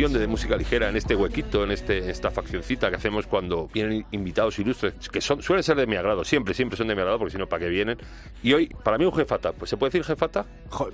Edición de, Música Ligera en este huequito, en este, esta faccioncita que hacemos cuando vienen invitados ilustres, que son, suelen ser de mi agrado, siempre, siempre son de mi agrado, porque si no, ¿para qué vienen? Y hoy, para mí, un jefata. Pues, ¿Se puede decir jefata?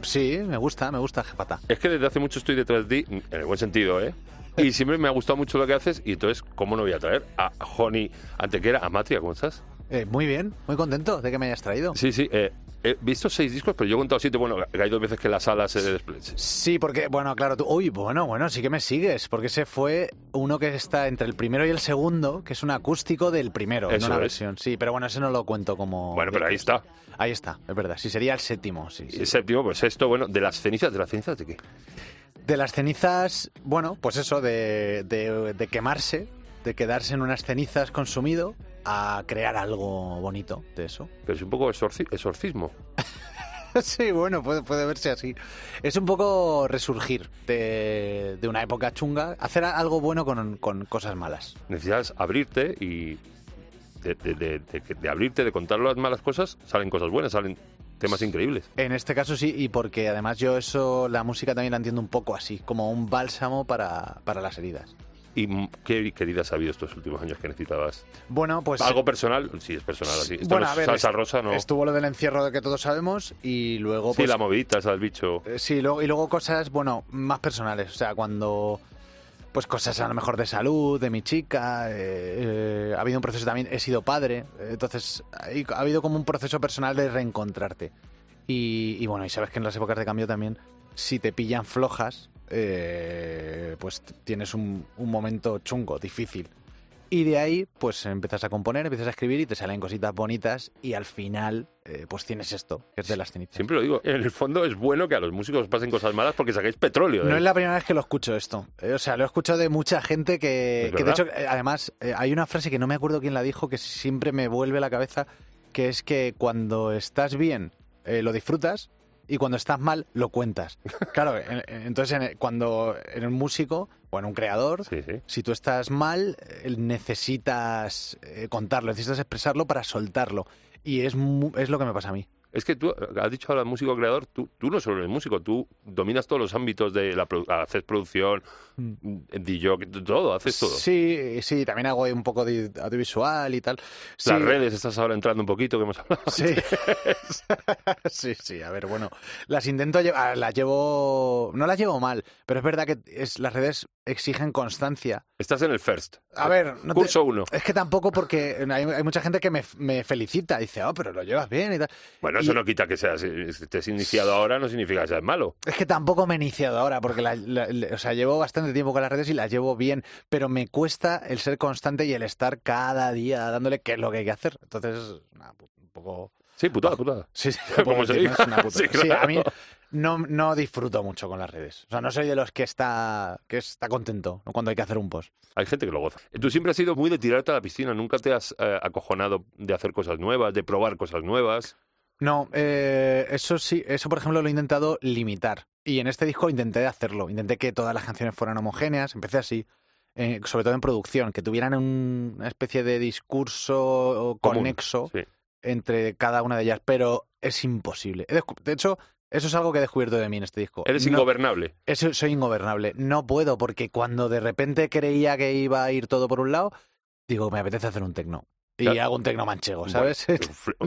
sí, me gusta, me gusta jefata. Es que desde hace mucho estoy detrás de ti, en el buen sentido, ¿eh? Y siempre me ha gustado mucho lo que haces, y entonces, ¿cómo no voy a traer a Joni Antequera, a Matria? ¿Cómo estás? Eh, muy bien, muy contento de que me hayas traído. Sí, sí. Eh, he visto seis discos, pero yo he contado siete. Bueno, hay dos veces que la sala se Sí, porque, bueno, claro, tú. Uy, bueno, bueno, sí que me sigues, porque ese fue uno que está entre el primero y el segundo, que es un acústico del primero, en una versión. Sí, pero bueno, ese no lo cuento como. Bueno, pero ahí está. Ahí está, es verdad. Sí, sería el séptimo, sí. El séptimo, pues esto, bueno, de las cenizas, ¿de las cenizas de qué? De las cenizas, bueno, pues eso, de, de, de quemarse, de quedarse en unas cenizas consumido a crear algo bonito de eso. Pero es un poco exorcismo. sí, bueno, puede, puede, verse así. Es un poco resurgir de, una época chunga, hacer algo bueno con, cosas malas. Necesitas abrirte y de, de, abrirte, de contar las malas cosas, salen cosas buenas, salen temas increíbles. En este caso sí, y porque además yo eso, la música también la entiendo un poco así, como un bálsamo para, para las heridas. ¿Y qué queridas ha habido estos últimos años que necesitabas? Bueno, pues... ¿Algo personal? Sí, es personal así. bueno, a ver, salsa rosa, ¿no? Estuvo lo del encierro de que todos sabemos y luego... Sí, pues, la movidita, al bicho. Eh, sí, luego, y luego cosas, bueno, más personales. O sea, cuando... Pues cosas a lo mejor de salud, de mi chica. Eh, eh, ha habido un proceso también, he sido padre. entonces, ha habido como un proceso personal de reencontrarte. Y, y bueno, y sabes que en las épocas de cambio también, si te pillan flojas, eh, pues tienes un, momento chungo, difícil. Y de ahí, pues empiezas a componer, empiezas a escribir y te salen cositas bonitas y al final, eh, pues tienes esto, que es de las cenizas. Siempre lo digo, en el fondo es bueno que a los músicos pasen cosas malas porque sacáis petróleo. No es la primera vez que lo escucho esto. Eh, o sea, lo he escuchado de mucha gente que, que de hecho, además, hay una frase que no me acuerdo quién la dijo, que siempre me vuelve a la cabeza, que es que cuando estás bien, lo disfrutas y cuando estás mal lo cuentas. Claro, entonces cuando en un músico o en un creador, si tú estás mal, eh, necesitas eh, contarlo, necesitas expresarlo para soltarlo. Y es, es lo que me pasa a mí. Es que tú has dicho al músico creador, tú, tú no solo eres músico, tú dominas todos los ámbitos de la haces producción, mm. DJ, todo, haces todo. Sí, sí, también hago un poco de audiovisual y tal. Las redes, estás ahora entrando un poquito, que hemos hablado. Sí. sí, sí, a ver, bueno, las intento llevar, ah, las llevo, no las llevo mal, pero es verdad que es, las redes exigen constancia. Estás en el first. A ver, no curso uno. Es que tampoco porque hay, mucha gente que me, me, felicita, dice, oh, pero lo llevas bien y tal. Bueno, eso no quita que seas, estés iniciado ahora, no significa que seas malo. Es que tampoco me he iniciado ahora, porque o sea, llevo bastante tiempo con las redes y las llevo bien, pero me cuesta el ser constante y el estar cada día dándole qué es lo que hay que hacer. Entonces, un poco... Sí, putada, putada. Sí, sí, como se diga. sí, a mí no, no disfruto mucho con las redes. O sea, no soy de los que está, que está contento cuando hay que hacer un post. Hay gente que lo goza. Tú siempre has sido muy de tirarte a la piscina. Nunca te has eh, acojonado de hacer cosas nuevas, de probar cosas nuevas. No, eh, eso sí, eso por ejemplo lo he intentado limitar. Y en este disco intenté hacerlo. Intenté que todas las canciones fueran homogéneas. Empecé así. Eh, sobre todo en producción, que tuvieran una especie de discurso conexo entre cada una de ellas, pero es imposible. De hecho, eso es algo que he descubierto de mí en este disco. Eres ingobernable. Eso, soy ingobernable. No puedo, porque cuando de repente creía que iba a ir todo por un lado, digo, me apetece hacer un tecno. Y hago un tecno manchego, ¿sabes?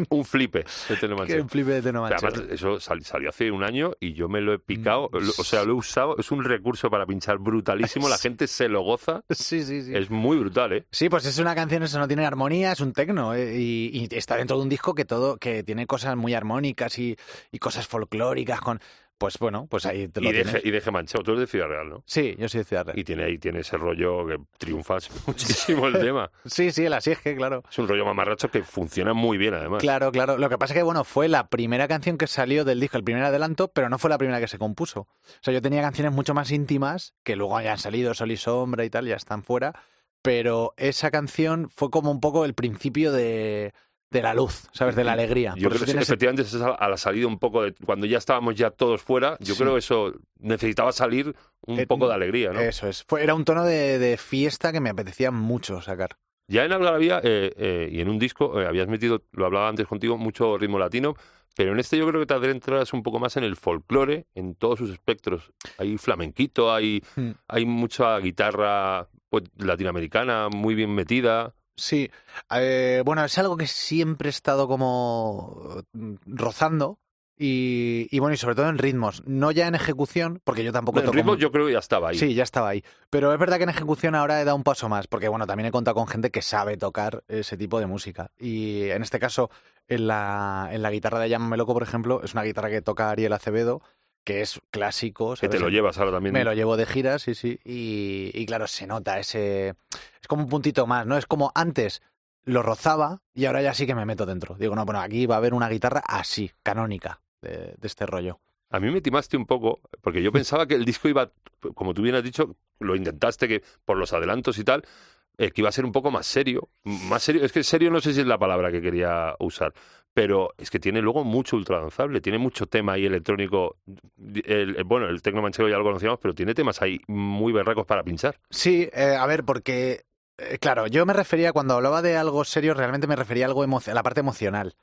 un, flipe de tecno manchego. un flipe de tecno manchego. eso salió hace un año y yo me lo he picado, mm. o sea, lo he usado. Es un recurso para pinchar brutalísimo, la gente se lo goza. Sí, sí, sí. Es muy brutal, ¿eh? Sí, pues es una canción, eso no tiene armonía, es un tecno. Eh, y, está dentro de un disco que todo, que tiene cosas muy armónicas y, y cosas folclóricas con pues bueno, pues ahí te lo y deje, y deje manchado. Tú eres de Ciudad Real, ¿no? Sí, yo soy de Ciudad Real. Y tiene ahí tiene ese rollo que triunfas muchísimo el tema. sí, sí, el así es que, claro. Es un rollo mamarracho que funciona muy bien, además. Claro, claro. Lo que pasa es que, bueno, fue la primera canción que salió del disco, el primer adelanto, pero no fue la primera que se compuso. O sea, yo tenía canciones mucho más íntimas, que luego hayan salido Sol y Sombra y tal, ya están fuera. Pero esa canción fue como un poco el principio de de la luz, ¿sabes? De la alegría. Yo creo que efectivamente a la salida un poco de cuando ya estábamos ya todos fuera, yo creo que eso necesitaba salir un eh, poco de alegría, ¿no? Eso es. Fue, era un tono de, fiesta que me apetecía mucho sacar. Ya en Algarabía eh, eh, y en un disco habías metido, lo hablaba antes contigo, mucho ritmo latino, pero en este yo creo que te adentras un poco más en el folclore, en todos sus espectros. Hay flamenquito, hay, Hmm. hay mucha guitarra pues, latinoamericana muy bien metida. Sí, eh, bueno, es algo que siempre he estado como mm, rozando y, y bueno, y sobre todo en ritmos, no ya en ejecución, porque yo tampoco toco ritmo mu- yo creo que ya estaba ahí. Sí, ya estaba ahí. Pero es verdad que en ejecución ahora he dado un paso más, porque bueno, también he contado con gente que sabe tocar ese tipo de música. Y en este caso, en la, en la guitarra de Llámame Loco, por ejemplo, es una guitarra que toca Ariel Acevedo, que es clásico. que te lo llevas ahora también. Me lo llevo de gira, sí, sí. Y, y claro, se nota ese. Es como un puntito más, ¿no? Es como antes lo rozaba y ahora ya sí que me meto dentro. Digo, no, bueno, aquí va a haber una guitarra así, canónica, de, de este rollo. A mí me timaste un poco, porque yo pensaba que el disco iba, como tú bien has dicho, lo intentaste que por los adelantos y tal, eh, que iba a ser un poco más serio. Más serio, es que serio no sé si es la palabra que quería usar, pero es que tiene luego mucho ultradanzable, tiene mucho tema ahí electrónico. El- el- bueno, el tecno manchego ya lo conocíamos, pero tiene temas ahí muy berracos para pinchar. Sí, eh, a ver, porque. eh, claro, yo me refería, cuando hablaba de algo serio, realmente me refería a algo a la parte emocional.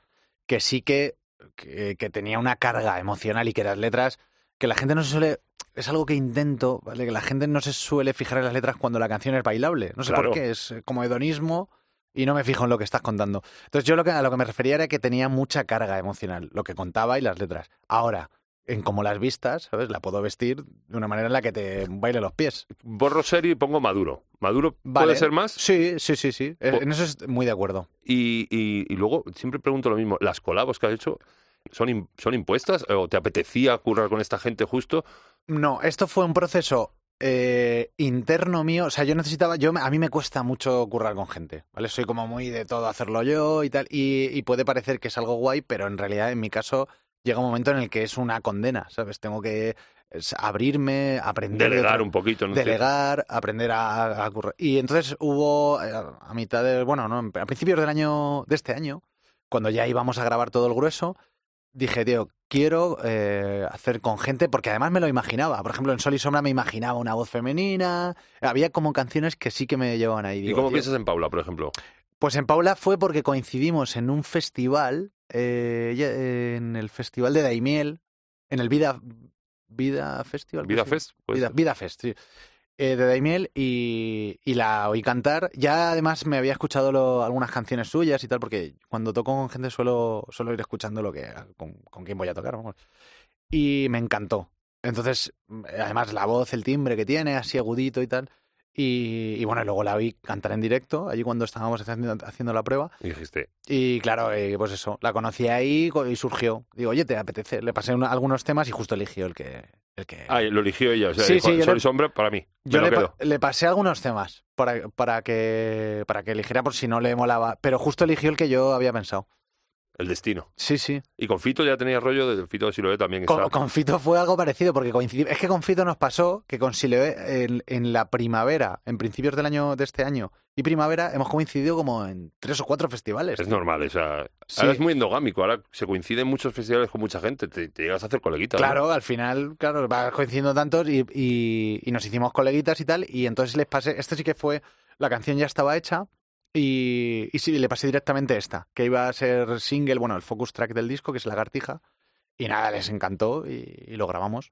Que sí que, que, que tenía una carga emocional y que las letras. Que la gente no se suele. Es algo que intento, ¿vale? Que la gente no se suele fijar en las letras cuando la canción es bailable. No sé Claro. por qué, es como hedonismo y no me fijo en lo que estás contando. Entonces, yo lo que, a lo que me refería era que tenía mucha carga emocional, lo que contaba y las letras. Ahora, en como las vistas, ¿sabes? La puedo vestir de una manera en la que te baile los pies. Borro serio y pongo maduro. ¿Maduro Vale. puede ser más? Sí, sí, sí, sí. En eso estoy muy de acuerdo. Y, y- y luego siempre pregunto lo mismo, ¿las colabos que has hecho son, son impuestas o te apetecía currar con esta gente justo? No, esto fue un proceso eh, interno mío. O sea, yo necesitaba. Yo, a mí me cuesta mucho currar con gente, ¿vale? Soy como muy de todo hacerlo yo y tal. Y, y puede parecer que es algo guay, pero en realidad, en mi caso, llega un momento en el que es una condena, ¿sabes? Tengo que abrirme, aprender. de Delegar un poquito, ¿no? delegar, aprender a, a currar. Y entonces hubo eh, a mitad del, bueno, no, a principios del año, de este año, cuando ya íbamos a grabar todo el grueso, dije, tío, quiero eh, hacer con gente, porque además me lo imaginaba. Por ejemplo, en Sol y Sombra me imaginaba una voz femenina. Había como canciones que sí que me llevaban ahí. ¿Y Digo, cómo tío, piensas en Paula, por ejemplo? Pues en Paula fue porque coincidimos en un festival, eh, en el festival de Daimiel, en el Vida, Vida Festival. Vida ¿cómo Fest. Vida, Vida Fest, sí. Eh, de Daimiel y, y la oí cantar. Ya además me había escuchado lo- algunas canciones suyas y tal, porque cuando toco con gente suelo, suelo ir escuchando lo que con, con quién voy a tocar, vamos. Y me encantó. Entonces, mm, además la voz, el timbre que tiene, así agudito y tal. Y, y bueno, luego la vi cantar en directo, allí cuando estábamos haciendo, haciendo la prueba. Y dijiste, Y claro, eh, pues eso, la conocí ahí y surgió. Digo, oye, ¿te apetece? Le pasé una- algunos temas y justo eligió el que... El que... ah, lo eligió ella, o sea, Sí, sí, yo Sol le- y Sombra para mí. Yo le, pa- le pasé algunos temas para, para, que, para que eligiera por si no le molaba, pero justo eligió el que yo había pensado. El destino. Sí, sí. Y con Fito ya tenía rollo, de Fito de Siloé también Con, está. con Fito fue algo parecido, porque coincidimos. Es que con Fito nos pasó que con Siloé en, en la primavera, en principios del año de este año y primavera, hemos coincidido como en tres o cuatro festivales. Es normal, o sea, Sí. ahora es muy endogámico, ahora se coinciden muchos festivales con mucha gente, te, te llegas a hacer coleguitas. ¿no? Claro, al final, claro, va coincidiendo tantos y, y- y nos hicimos coleguitas y tal, y entonces les pasé, este sí que fue, la canción ya estaba hecha, y, y sí, le pasé directamente esta, que iba a ser single, bueno, el focus track del disco, que es Lagartija, y nada, les encantó y, y lo grabamos.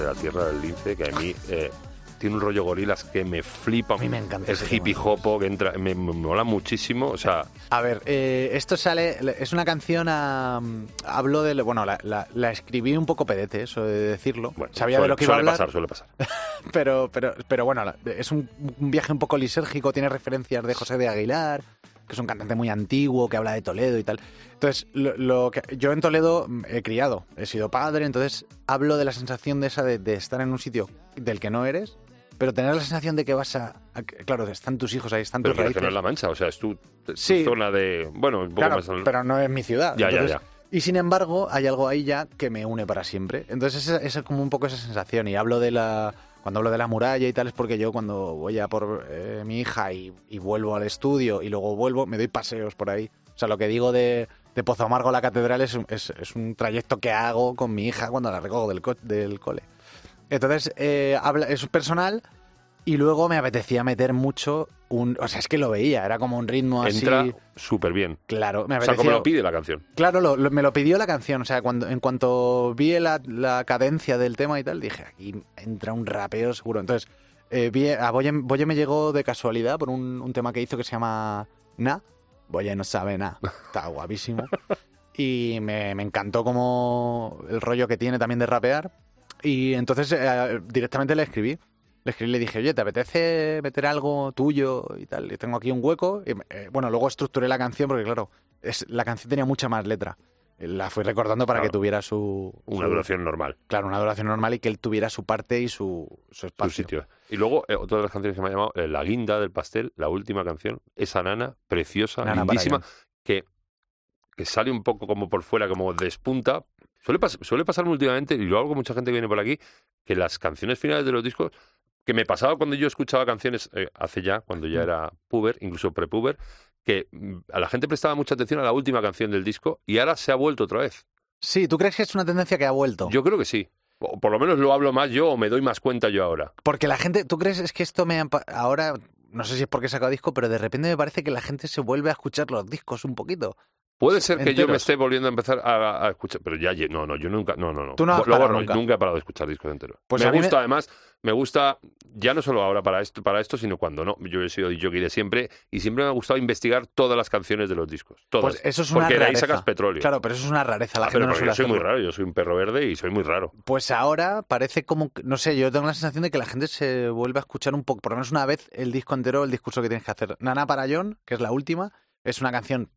De la tierra del lince, que a mí, eh, tiene un rollo gorilas que me flipa. A mí me encanta Es hippie hopo, que entra, me, me mola muchísimo. O sea, A ver, eh, esto sale, es una canción a, hablo de, bueno, la, la- la escribí un poco pedete, eso de decirlo. bueno, Sabía suele, de lo que iba a suele hablar, pasar, suele pasar. pero, pero, pero bueno, es un, un viaje un poco lisérgico, tiene referencias de José de Aguilar, que es un cantante muy antiguo, que habla de Toledo y tal. Entonces, lo, lo que, yo en Toledo he criado, he sido padre, entonces hablo de la sensación de esa de, de estar en un sitio del que no eres, pero tener la sensación de que vas a... a- claro, están tus hijos ahí, están Pero tus que raíces. no es La Mancha, o sea, es tu, tu Sí. zona de... Bueno, un poco Claro, más... al- pero no es mi ciudad. Ya, ya, Entonces, ya. Y sin embargo, hay algo ahí ya que me une para siempre. Entonces, esa es como un poco esa sensación. Y hablo de la. Cuando hablo de la muralla y tal, es porque yo cuando voy a por eh, mi hija y, y vuelvo al estudio y luego vuelvo, me doy paseos por ahí. O sea, lo que digo de, de Pozo Amargo a la catedral es, es, es un trayecto que hago con mi hija cuando la recojo del, co- del cole. Entonces, eh, habla, es personal y luego me apetecía meter mucho un... O sea, es que lo veía, era como un ritmo así... Entra súper bien. Claro, me O sea, apetecía... como lo pide la canción. Claro, lo- lo- me lo pidió la canción. O sea, cuando, en cuanto vi la, la cadencia del tema y tal, dije, aquí entra un rapeo seguro. Entonces, eh, vi, a Boye, Boye me llegó de casualidad por un, un tema que hizo que se llama Na. Boye no sabe nada. Está guapísimo. Y me, me encantó como el rollo que tiene también de rapear. Y entonces eh, directamente le escribí. Le escribí y le dije, oye, ¿te apetece meter algo tuyo y tal? Y tengo aquí un hueco. Y, eh, bueno, luego estructuré la canción porque, claro, es, la canción tenía mucha más letra. La fui recordando para Claro. que tuviera su... Una duración normal. Claro, una duración normal y que él tuviera su parte y su, su Su espacio. sitio. Y luego, eh, otra de las canciones que me ha llamado, eh, La guinda del pastel, la última canción, esa nana preciosa, Nana lindísima, que, que sale un poco como por fuera, como despunta. Suele, pas- suele pasarme últimamente, y lo hago con mucha gente que viene por aquí, que las canciones finales de los discos, que me pasaba cuando yo escuchaba canciones eh, hace ya, cuando ya Mm. era puber, incluso prepuber, que mm, a la gente prestaba mucha atención a la última canción del disco y ahora se ha vuelto otra vez. Sí, ¿tú crees que es una tendencia que ha vuelto? Yo creo que sí. O por lo menos lo hablo más yo o me doy más cuenta yo ahora. Porque la gente, ¿tú crees es que esto me... Ahora, no sé si es porque he sacado disco, pero de repente me parece que la gente se vuelve a escuchar los discos un poquito. Puede ser que yo me esté volviendo a empezar a, a escuchar, pero ya, no, no, yo nunca, no, no, no. Tú no has parado borro, nunca. he parado de escuchar discos enteros. Pues me gusta, además, me gusta, ya no solo ahora para esto, para esto, sino cuando no. Yo he sido jockey de siempre y siempre me ha gustado investigar todas las canciones de los discos. Todas. Pues eso es una Porque de ahí rareza. sacas petróleo. Claro, pero eso es una rareza. La Ah, gente pero no yo soy muy raro, yo soy un perro verde y soy muy raro. Pues ahora parece como, que- no sé, yo tengo la sensación de que la gente se vuelve a escuchar un poco, por lo menos una vez, el disco entero, el discurso que tienes que hacer. Nana para John, que es la última, es una canción,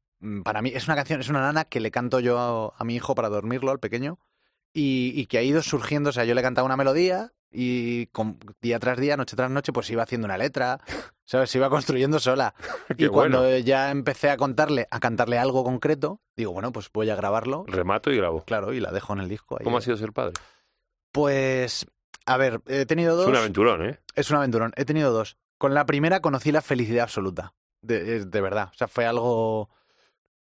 para mí, es una canción, es una nana que le canto yo a, a mi hijo para dormirlo, al pequeño, y, y que ha ido surgiendo, o sea, yo le cantaba una melodía y con- día tras día, noche tras noche, pues iba haciendo una letra, ¿sabes? Se iba construyendo sola. Y cuando bueno. ya empecé a contarle, a cantarle algo concreto, digo, bueno, pues voy a grabarlo, Remato y grabo. claro, y la dejo en el disco. ahí. ¿Cómo ha sido ser padre? Pues, a ver, he tenido dos. Es un aventurón, ¿eh? Es un aventurón. He tenido dos. Con la primera conocí la felicidad absoluta. De, de verdad. O sea, fue algo.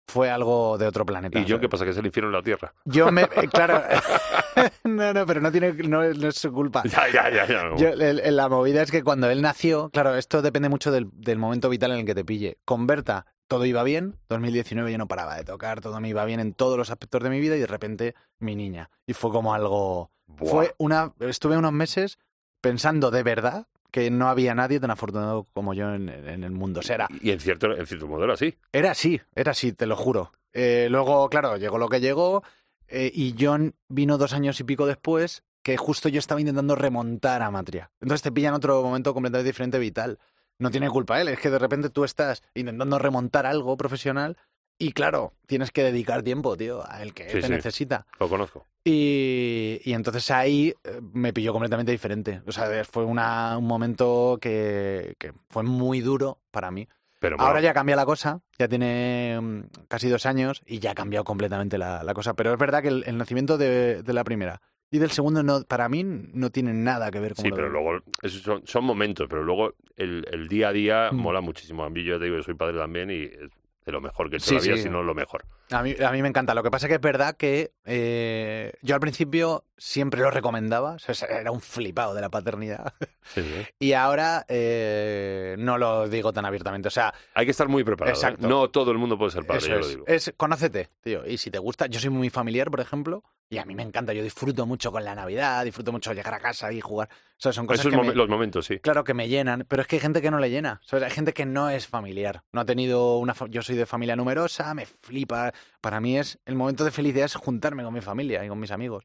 Fue algo de otro planeta. ¿Y yo qué pasa? Que es el infierno en la tierra. Yo me. Claro. no, no, pero no tiene. No, es- no es su culpa. Ya, ya, ya, ya. no. Yo, el- la movida es que cuando él nació, claro, esto depende mucho del, del momento vital en el que te pille. Con Berta todo iba bien, 2019 yo no paraba de tocar, todo me iba bien en todos los aspectos de mi vida y de repente mi niña. Y fue como algo... Buah. Fue una, estuve unos meses pensando de verdad que no había nadie tan afortunado como yo en, en el mundo. O sea, era, Y en cierto, en cierto modo era así. era así, era así, te lo juro. Eh, luego, claro, llegó lo que llegó eh, y John vino dos años y pico después que justo yo estaba intentando remontar a Matria. Entonces te pilla en otro momento completamente diferente vital. No tiene culpa él, es que de repente tú estás intentando remontar algo profesional y claro, tienes que dedicar tiempo, tío, a el que Sí, te sí. necesita. Lo conozco. Y, y entonces ahí eh, me pilló completamente diferente. O sea, fue una, un momento que, que fue muy duro para mí. Pero bueno, Ahora ya cambia la cosa, ya tiene mm, casi dos años y ya ha cambiado completamente la, la cosa. Pero es verdad que el, el nacimiento de, de la primera y del segundo no, para mí no tiene nada que ver con Sí, lo pero de- luego, son, son momentos, pero luego el, el día a día Mm. mola muchísimo. A mí yo te digo, yo soy padre también y es de lo mejor que he hecho Sí, la vida, sí. si no lo mejor. A mí, a mí me encanta. Lo que pasa que es verdad que eh, yo al principio siempre lo recomendaba. O sea, era un flipado de la paternidad. Sí. Y ahora eh, no lo digo tan abiertamente. O sea, Hay que estar muy preparado. ¿eh? Exacto. No todo el mundo puede ser padre, eso yo es, lo digo. es conócete, tío. Y si te gusta, yo soy muy familiar, por ejemplo. Y a mí me encanta, yo disfruto mucho con la Navidad, disfruto mucho llegar a casa y jugar. O sea, son cosas Esos que me- los momentos, sí. Claro que me llenan, pero es que hay gente que no le llena. ¿sabes? Hay gente que no es familiar. No ha tenido una. Yo soy de familia numerosa, me flipa. Para mí es el momento de felicidad es juntarme con mi familia y con mis amigos.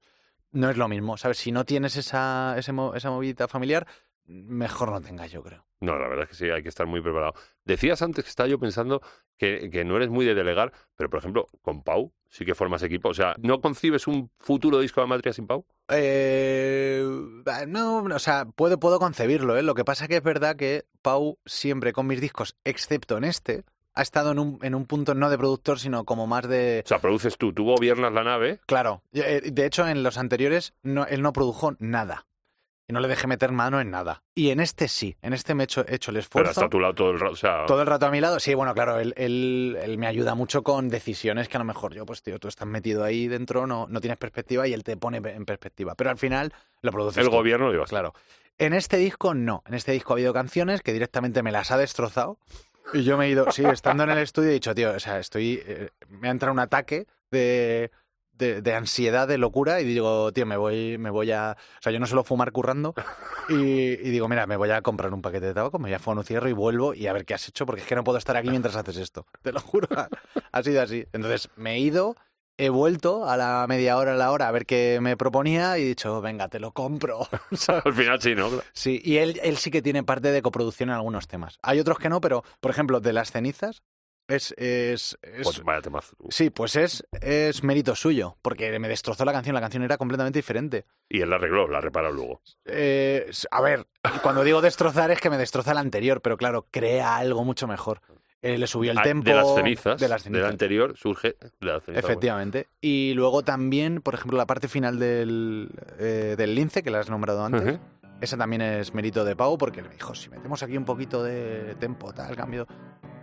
No es lo mismo, ¿sabes? Si no tienes esa, ese esa movilidad familiar, mejor no tengas, yo creo. No, la verdad es que sí, hay que estar muy preparado. Decías antes que estaba yo pensando que, que no eres muy de delegar, pero por ejemplo, con Pau sí que formas equipo. O sea, ¿no concibes un futuro disco de Matria sin Pau? Eh, no, o sea, puedo, puedo concebirlo, ¿eh? Lo que pasa que es verdad que Pau siempre con mis discos, excepto en este, ha estado en un, en un punto no de productor, sino como más de... O sea, produces tú, tú gobiernas la nave. Claro, eh, de hecho en los anteriores no, él no produjo nada. Y no le dejé meter mano en nada. Y en este sí, en este me he hecho, he hecho el Pero esfuerzo. hasta a tu lado todo el rato. O sea, Todo el rato a mi lado, sí, bueno, claro, él, él- él me ayuda mucho con decisiones que a lo mejor yo, pues tío, tú estás metido ahí dentro, no, no tienes perspectiva y él te pone en perspectiva. Pero al final lo produces el tú. gobierno lo llevas. Claro. En este disco no. En este disco ha habido canciones que directamente me las ha destrozado. Y yo me he ido, sí, estando en el estudio he dicho, tío, o sea, estoy. eh, me ha entrado un ataque de, de, de ansiedad, de locura, y digo, tío, me voy, me voy a. O sea, yo no suelo fumar currando. Y, y digo, mira, me voy a comprar un paquete de tabaco, me voy a fumar un cierro y vuelvo y a ver qué has hecho, porque es que no puedo estar aquí mientras haces esto. Te lo juro. Ha sido así. Entonces me he ido. He vuelto a la media hora, a la hora, a ver qué me proponía y he dicho, venga, te lo compro. Al final sí, ¿no? Sí, y él, él sí que tiene parte de coproducción en algunos temas. Hay otros que no, pero, por ejemplo, de las cenizas, es. es, es- Pues vaya temazo. sí, pues es, es mérito suyo, porque me destrozó la canción, la canción era completamente diferente. Y él la arregló, la reparó luego. Eh, a ver, cuando digo destrozar es que me destroza la anterior, pero claro, crea algo mucho mejor. Eh, le subió el Ah, tempo. de las cenizas. De las del cenizas. anterior surge de las cenizas. Efectivamente. Y luego también, por ejemplo, la parte final del, eh, del lince, que la has nombrado antes. Esa también es mérito de Pau porque le dijo, si metemos aquí un poquito de tempo, tal, cambio.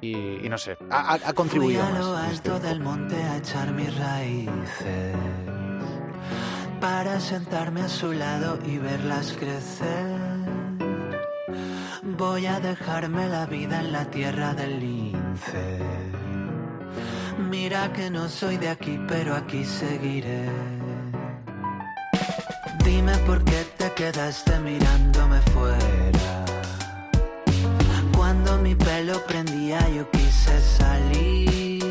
Y, y no sé, ha, ha- ha Fui contribuido a lo más. este alto del monte a echar mis raíces para sentarme a su lado y verlas crecer. Voy a dejarme la vida en la tierra del lince. Mira que no soy de aquí, pero aquí seguiré. Dime por qué te quedaste mirándome fuera. Cuando mi pelo prendía yo quise salir.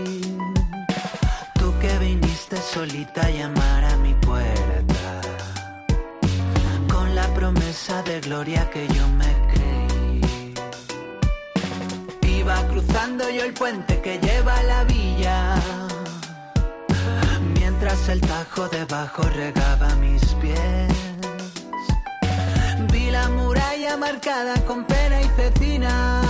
Tú que viniste solita a llamar a mi puerta. Con la promesa de gloria que yo me creí. Iba cruzando yo el puente que lleva a la villa. Mientras el tajo debajo regaba mis pies. Vi la muralla marcada con pena y cecina.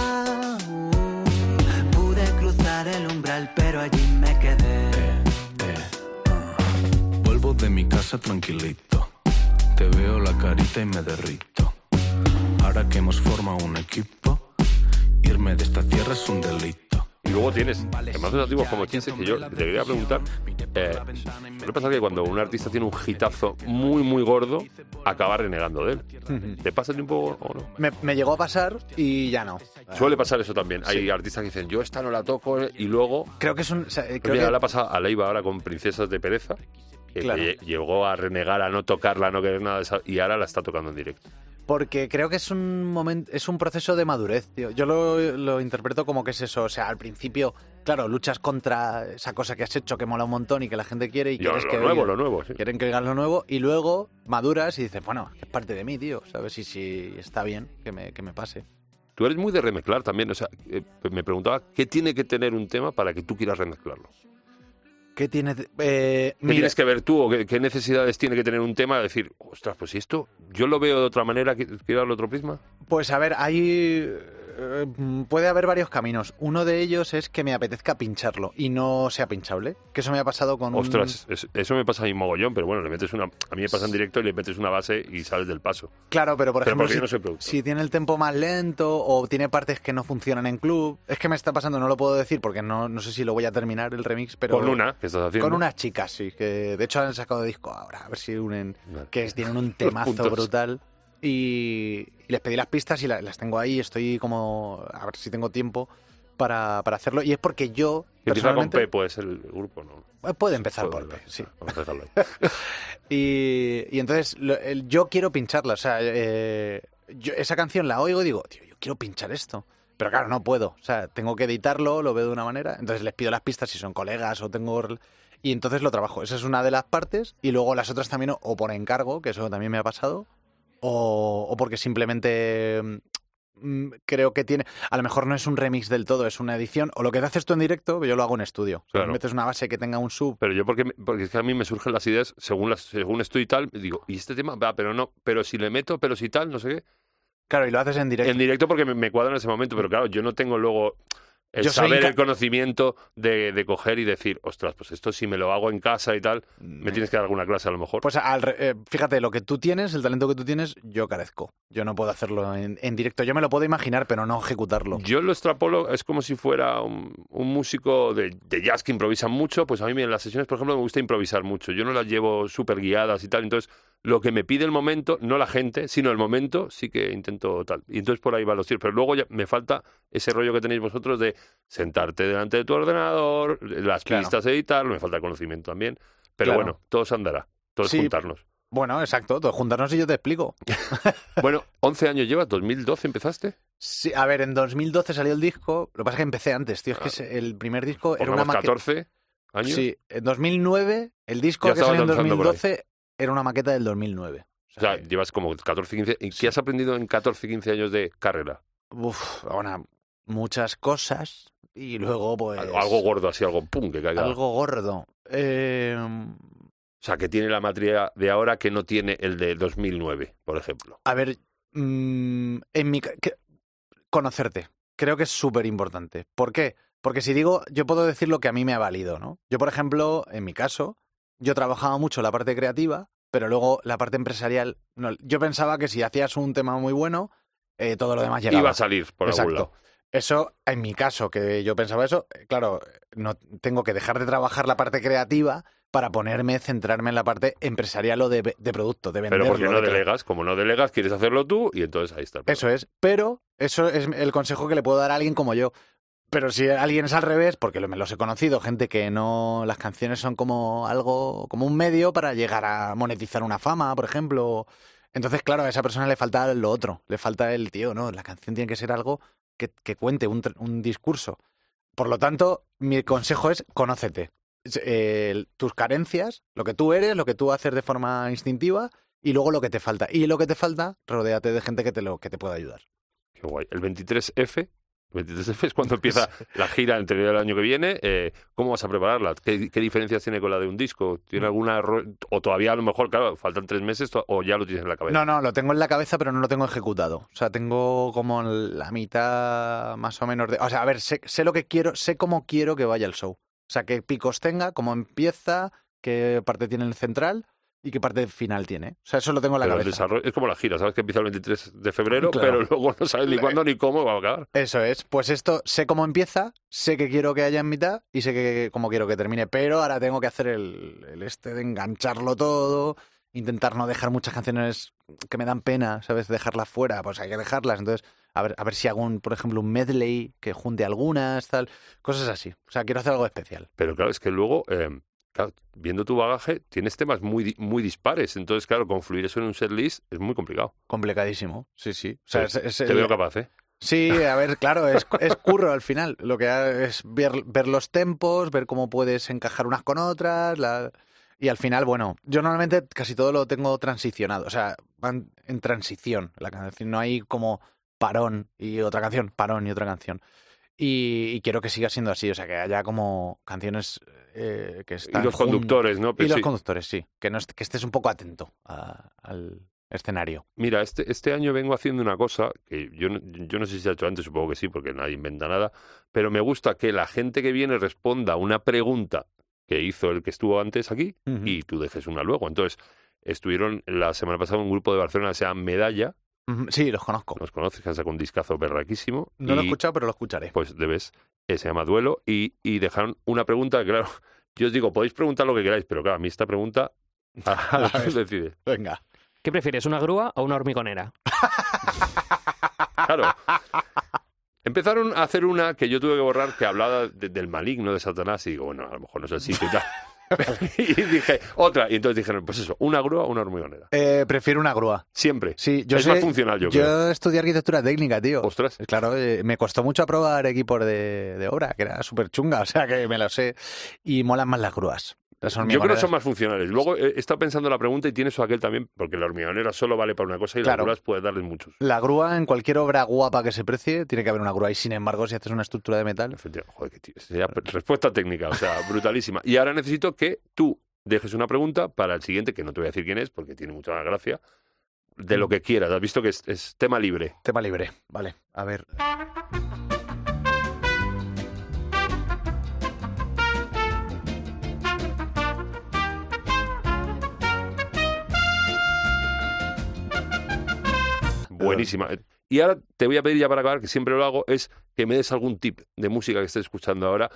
Pude cruzar el umbral, pero allí me quedé. Vuelvo de mi casa tranquilito. Te veo la carita y me derrito. Ahora que hemos formado un equipo, irme de esta tierra es un delito. Y luego tienes temas antiguos como Chinse, que yo te quería preguntar, eh, ¿no le pasa que cuando un artista tiene un hitazo muy, muy gordo, acaba renegando de él? ¿Te pasa un poco o no? Me, me llegó a pasar y ya no. Suele pasar eso también. Hay artistas que dicen, yo esta no la toco, y luego... Creo que es un... o sea, eh, creo Mira, que- le ha pasado a Leiva ahora con Princesas de Pereza, que Claro. lle- llegó a renegar, a no tocarla, a no querer nada de esa, y ahora la está tocando en directo. Porque creo que es un momento, es un proceso de madurez, tío. Yo lo, lo interpreto como que es eso. O sea, al principio, claro, luchas contra esa cosa que has hecho que mola un montón y que la gente quiere y Y lo, quieres lo que nuevo, oigan- lo nuevo, sí. quieren que oigan lo nuevo y luego maduras y dices, bueno, es parte de mí, tío, ¿sabes? Y si está bien que me, que me pase. Tú eres muy de remezclar también, o sea, eh, me preguntaba, ¿qué tiene que tener un tema para que tú quieras remezclarlo? ¿Qué tienes? de- Eh, ¿Qué tienes que ver tú o qué, qué necesidades tiene que tener un tema? De decir, ostras, pues esto yo lo veo de otra manera, ¿qui- ¿quiero darle otro prisma? Pues a ver, hay. Eh, puede haber varios caminos. Uno de ellos es que me apetezca pincharlo y no sea pinchable. Que eso me ha pasado con. un- Ostras, es- eso me pasa a mí mogollón, pero bueno, le metes una. A mí me pasa en directo y le metes una base y sales del paso. Claro, pero por Pero ejemplo, si, no tiene el tempo más lento o tiene partes que no funcionan en club. Es que me está pasando, no lo puedo decir porque no, no sé si lo voy a terminar el remix, pero. Con una que estás haciendo. Con unas chicas, sí, que de hecho han sacado disco ahora, a ver si unen, Vale. que tienen un temazo brutal. Y, y les pedí las pistas y la- las tengo ahí, estoy como, a ver si tengo tiempo para, para hacerlo. Y es porque yo, empieza con. P, puede ser el grupo, ¿no? Eh, Puede empezar Puede, por P, sí. Vamos a dejarlo ahí. Y, y entonces lo- el- yo quiero pincharla. O sea, eh, yo esa canción la oigo y digo, tío, yo quiero pinchar esto. Pero claro, no puedo. O sea, tengo que editarlo, lo veo de una manera. Entonces les pido las pistas si son colegas o tengo... Y entonces lo trabajo. Esa es una de las partes. Y luego las otras también o por encargo, que eso también me ha pasado. O, o porque simplemente mm, creo que tiene... A lo mejor no es un remix del todo, es una edición. O lo que haces tú en directo, yo lo hago en estudio. Claro. Metes una base que tenga un sub. Pero yo porque, porque es que a mí me surgen las ideas según las según estoy y tal, digo, y este tema va, pero no, pero si le meto, pero si tal, no sé qué. Claro, y lo haces en directo. En directo porque me, me cuadra en ese momento, pero claro, yo no tengo luego el Yo saber, el conocimiento de, de coger y decir, ostras, pues esto si me lo hago en casa y tal, me tienes que dar alguna clase a lo mejor. Pues al re- eh, fíjate, lo que tú tienes, el talento que tú tienes, yo carezco. Yo no puedo hacerlo en, en directo. Yo me lo puedo imaginar, pero no ejecutarlo. Yo lo extrapolo, es como si fuera un, un músico de, de jazz que improvisa mucho, pues a mí en las sesiones, por ejemplo, me gusta improvisar mucho. Yo no las llevo súper guiadas y tal, entonces lo que me pide el momento, no la gente, sino el momento, sí que intento tal. Y entonces por ahí va los tiros. Pero luego ya me falta ese rollo que tenéis vosotros de sentarte delante de tu ordenador, las Claro. pistas editar, me falta conocimiento también. Pero Claro. bueno, todo se andará, todo es Sí. juntarnos. Bueno, exacto. Todo, juntarnos y yo te explico. Bueno, 11 años llevas, 2012 empezaste. Sí, a ver, en 2012 salió el disco. Lo que pasa es que empecé antes, tío. Es que ese- el primer disco era una maqueta. 14 años. Sí, en 2009, el disco Ya que salió en estabas lanzando por ahí. 2012 era una maqueta del 2009. O sea, que- llevas como 14, 15. ¿Y qué has aprendido en 14, 15 años de carrera? uf, bueno, muchas cosas. Y luego, pues. Algo, algo gordo, así, algo pum, que caiga. algo gordo. Eh, O sea, que tiene la materia de ahora que no tiene el de 2009, por ejemplo. A ver, mm, en mi que- conocerte. Creo que es súper importante. ¿Por qué? Porque si digo, yo puedo decir lo que a mí me ha valido, ¿no? Yo, por ejemplo, en mi caso, yo trabajaba mucho la parte creativa, pero luego la parte empresarial, no, yo pensaba que si hacías un tema muy bueno, eh, todo lo demás llegaba. Iba a salir por algún Exacto. lado. Eso, en mi caso, que yo pensaba eso, eh, claro, no tengo que dejar de trabajar la parte creativa para ponerme, centrarme en la parte empresarial o de, de producto, de venderlo. Pero porque no de delegas, como no delegas, quieres hacerlo tú y entonces ahí está. el Eso es, pero eso es el consejo que le puedo dar a alguien como yo. Pero si alguien es al revés, porque me los he conocido, gente que no, las canciones son como algo, como un medio para llegar a monetizar una fama, por ejemplo. Entonces, claro, a esa persona le falta lo otro, le falta el tío, ¿no? La canción tiene que ser algo que, cuente, un, un discurso. Por lo tanto, mi consejo es conócete. Tus carencias, lo que tú eres, lo que tú haces de forma instintiva y luego lo que te falta. Y lo que te falta, rodéate de gente que te, lo, que te pueda ayudar. Qué guay. El 23F. 23F es cuando empieza la gira anterior del año que viene. eh, ¿Cómo vas a prepararla? ¿Qué, qué diferencias tiene con la de un disco? Mm. ¿Tiene alguna... ro- O todavía a lo mejor, claro, faltan tres meses o ya lo tienes en la cabeza? No, no, lo tengo en la cabeza, pero no lo tengo ejecutado. O sea, tengo como la mitad más o menos de. O sea, a ver, sé, sé lo que quiero, sé cómo quiero que vaya el show. O sea, qué picos tenga, cómo empieza, qué parte tiene el central y qué parte final tiene. O sea, eso lo tengo en la Pero el cabeza. desarrollo es como la gira, sabes que empieza el 23 de febrero, Claro. pero luego no sabes ni cuándo ni cómo va a acabar. Eso es. Pues esto, sé cómo empieza, sé que quiero que haya en mitad y sé que cómo quiero que termine. Pero ahora tengo que hacer el, el este de engancharlo todo, intentar no dejar muchas canciones que me dan pena, ¿sabes? Dejarlas fuera, pues hay que dejarlas. Entonces, a ver, a ver si hago, un, por ejemplo, un medley que junte algunas, tal, cosas así. O sea, quiero hacer algo especial. Pero claro, es que luego, eh, claro, viendo tu bagaje, tienes temas muy, muy dispares. Entonces, claro, confluir eso en un setlist es muy complicado. Complicadísimo, sí, sí. O sea, Sí, es- es Te veo capaz, ¿eh? Sí, a ver, claro, es, es curro al final. Lo que es ver, ver los tempos, ver cómo puedes encajar unas con otras. la- Y al final, bueno, yo normalmente casi todo lo tengo transicionado. O sea, van en transición. La canción no hay como parón y otra canción, parón y otra canción. Y, y quiero que siga siendo así, o sea, que haya como canciones eh, que Y están. los jun- conductores, ¿no? Y Pero los conductores, sí. Que, no, est- que estés un poco atento a- al escenario. Mira, este, este año vengo haciendo una cosa que yo no, yo no sé si se ha hecho antes, supongo que sí, porque nadie inventa nada, pero me gusta que la gente que viene responda una pregunta que hizo el que estuvo antes aquí y tú dejes una luego. Entonces, estuvieron la semana pasada un grupo de Barcelona que se llama Medalla, Sí, los conozco. los conoces, que han sacado un discazo berraquísimo. No lo he escuchado, pero lo escucharé. Pues debes, eh, se llama Duelo, y, y dejaron una pregunta claro, yo os digo, podéis preguntar lo que queráis, pero claro, a mí esta pregunta, a, A ver. decide. Venga. ¿Qué prefieres, una grúa o una hormigonera? Claro. Empezaron a hacer una que yo tuve que borrar que hablaba de- del maligno de Satanás y digo, bueno, a lo mejor no es el sitio y tal. y dije, otra. Y entonces dijeron, pues eso, una grúa o una hormigonera. Eh, prefiero una grúa. Siempre. Sí, yo es sé- más funcional, yo, creo. estudié arquitectura técnica, tío. Ostras. Claro, eh, me costó mucho aprobar equipos de, de obra, que era súper chunga, o sea que me lo sé. Y molan más las grúas. Las Yo creo que son más funcionales. Luego eh, estado pensando la pregunta y tiene eso aquel también, porque la hormigonera solo vale para una cosa y Claro. las grúas puedes darles muchos. La grúa, en cualquier obra guapa que se precie, tiene que haber una grúa. Y sin embargo, si haces una estructura de metal. Joder, qué tío. Sería respuesta técnica, o sea, brutalísima. Y ahora necesito que tú dejes una pregunta para el siguiente, que no te voy a decir quién es, porque tiene mucha gracia, de lo que quieras. Has visto que es, es tema libre. tema libre. Vale, a ver. Buenísima. Y ahora te voy a pedir ya para acabar, que siempre lo hago, es que me des algún tip de música que estés escuchando ahora.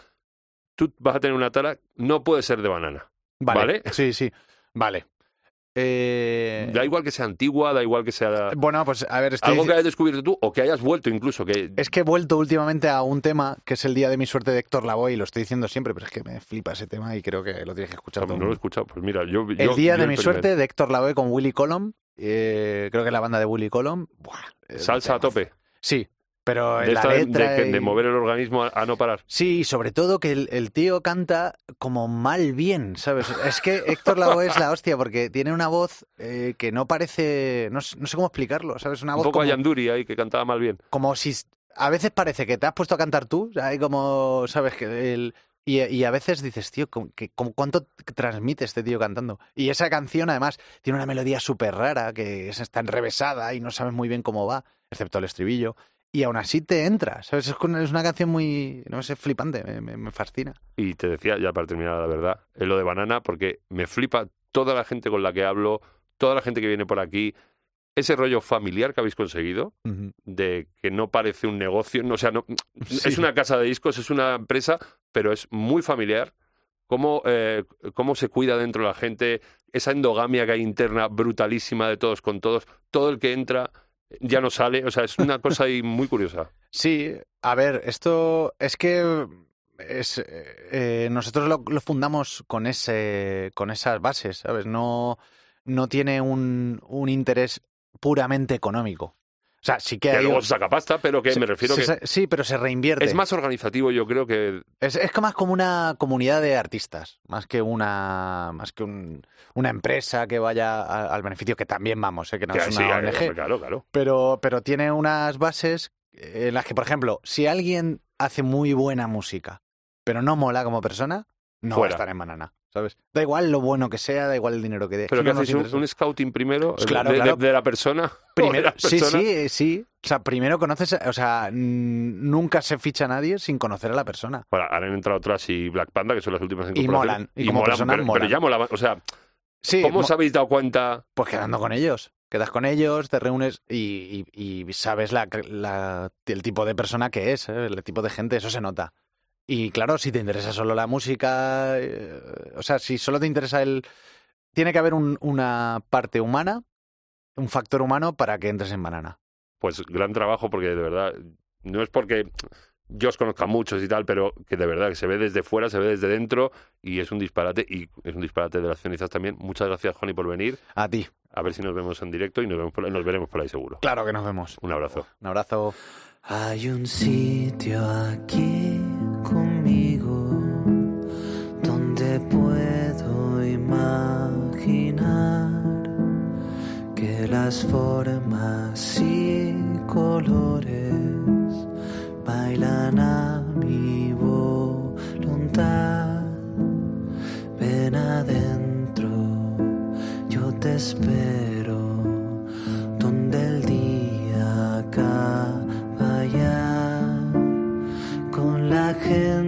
Tú vas a tener una tara, no puede ser de banana. Vale. ¿Vale? Sí, sí. Vale. Eh, Da igual que sea antigua, da igual que sea Bueno, pues a ver, estoy algo que hayas descubierto tú o que hayas vuelto incluso. Que Es que he vuelto últimamente a un tema que es el día de mi suerte de Héctor Lavoe, y lo estoy diciendo siempre, pero es que me flipa ese tema y creo que lo tienes que escuchar. no, todo lo he escuchado. Pues mira, yo. el día yo de mi suerte de Héctor Lavoe con Willy Colom, eh, creo que la banda de Willy Colom. buah, Salsa a tope. Sí, pero De, en la esta de- letra. de, y- de mover el organismo a, a no parar. Sí, y sobre todo que el, el tío canta como mal bien, ¿sabes? Es que Héctor Lavoe es la hostia porque tiene una voz eh, que no parece, no, no sé cómo explicarlo, ¿sabes? Una Un voz poco a como, Yanduri ahí, que cantaba mal bien. como si a veces parece que te has puesto a cantar tú, hay como, ¿sabes? que el, y, y a veces dices, tío, ¿cómo- que- cómo- ¿cuánto transmite este tío cantando? Y esa canción, además, tiene una melodía súper rara, que es, está enrevesada y no sabes muy bien cómo va, excepto el estribillo. Y aún así te entra, ¿sabes? Es una canción muy, no sé, flipante, me, me- me fascina. Y te decía, ya para terminar, la verdad, es lo de banana, porque me flipa toda la gente con la que hablo, toda la gente que viene por aquí, ese rollo familiar que habéis conseguido, de que no parece un negocio, no, o sea, no, Sí. es una casa de discos, es una empresa, pero es muy familiar. Cómo, eh, cómo se cuida dentro la gente, esa endogamia que hay interna brutalísima de todos con todos, todo el que entra ya no sale, o sea, es una cosa ahí muy curiosa. Sí, a ver, esto es que eh, eh, nosotros lo, lo fundamos con ese, con esas bases, ¿sabes? No, no tiene un, un interés puramente económico. Sea, sí que Que hay. luego se saca pasta, pero que se- me refiero se- que se- sí, pero se reinvierte. es más organizativo, yo creo que Es, es que más como una comunidad de artistas, más que una, más que un- una empresa que vaya a- al beneficio, que también vamos, ¿eh? que no que es una ONG. claro, claro. pero, pero tiene unas bases en las que, por ejemplo, si alguien hace muy buena música, pero no mola como persona, no Fuera. va a estar en banana, ¿sabes? Da igual lo bueno que sea, da igual el dinero que dé. Pero que no hacéis un, un scouting primero Pues de- claro, de, la persona. Primero, la sí, persona. sí, sí. O sea, primero conoces, o sea, nunca se ficha a nadie sin conocer a la persona. Bueno, ahora han entrado otras y Black Panda, que son las últimas Y molan, y como personas pero, molan. pero ya molaban. O sea, Sí, ¿cómo mo- os habéis dado cuenta? pues quedando con ellos. Quedas con ellos, te reúnes y, y- y sabes la, la- el tipo de persona que es, ¿eh? el tipo de gente, eso se nota. Y claro, si te interesa solo la música, eh, o sea, si solo te interesa el... Tiene que haber un- una parte humana, un factor humano para que entres en banana. Pues gran trabajo, porque de verdad, no es porque yo os conozca a muchos y tal, pero que de verdad que se ve desde fuera, se ve desde dentro y es un disparate. Y es un disparate de las cenizas también. Muchas gracias, Juani, por venir. A ti. A ver si nos vemos en directo y nos, vemos por- nos veremos por ahí seguro. Claro que nos vemos. Un abrazo. Un abrazo. Hay un sitio aquí conmigo donde puedo imaginar que las formas y colores bailan a mi voluntad. Ven adentro, yo te espero con